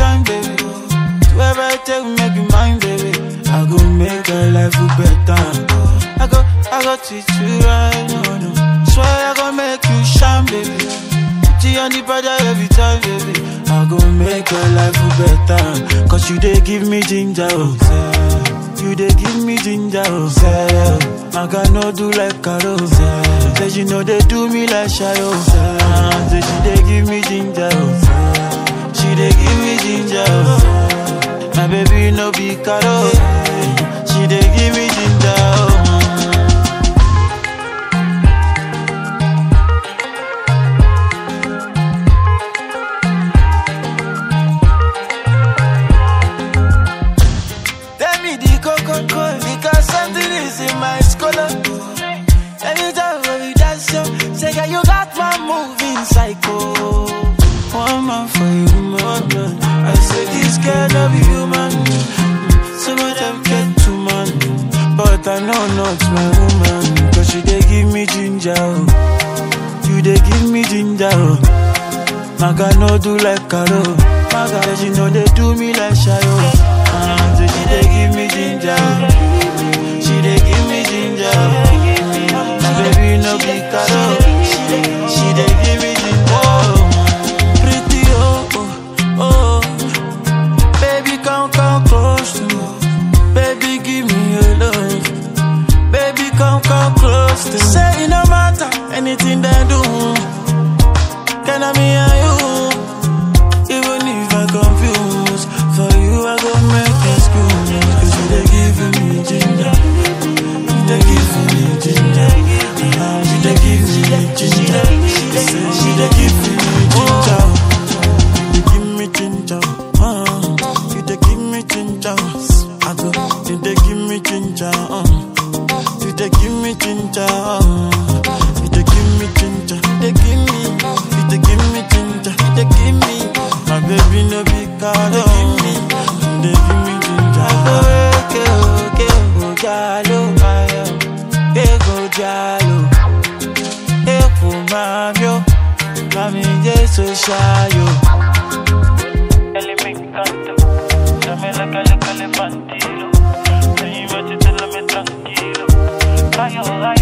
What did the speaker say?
time, baby. Whatever I take, make you mind, baby. I gon' make a life better. I got, I got it too right on. So I gon' make you shine, baby. Make your life better. Cause you they give me jinja, oh. say. You they give me jinja, oh. say. I got no do like Carol. Say you know they do me like Shayo. Ah, Say she they give me jinja, oh. She they give me jinja, oh. My baby no be Carol. She they give me jinja, scholar. Anytime we dance, yo, say girl you got my moving psycho. One man for you, man. I say this girl love you, human. Some of them get too man, but I know not my woman. Cause she they give me jinja, oh. you they give me jinja. Oh. Maga no do like Karo. Maga, she know they do me like Shayo. Ah, so she they give me jinja. Ginger. Baby no be Karo. She they give me jinja. Pretty oh oh oh. Baby come come close to me. Baby give me your love. Baby come come close to me. Say it no matter anything they do. Can I me me jinja. If they give me jinja, they give me. If they give me jinja, they give me. My baby no be card. They give me, they give me jinja. Okay, okay, go jalo, ayo. Hey go jalo, hey go mamio, mami jesu shayo. Elemento, dame la calle calefante. fire, fire.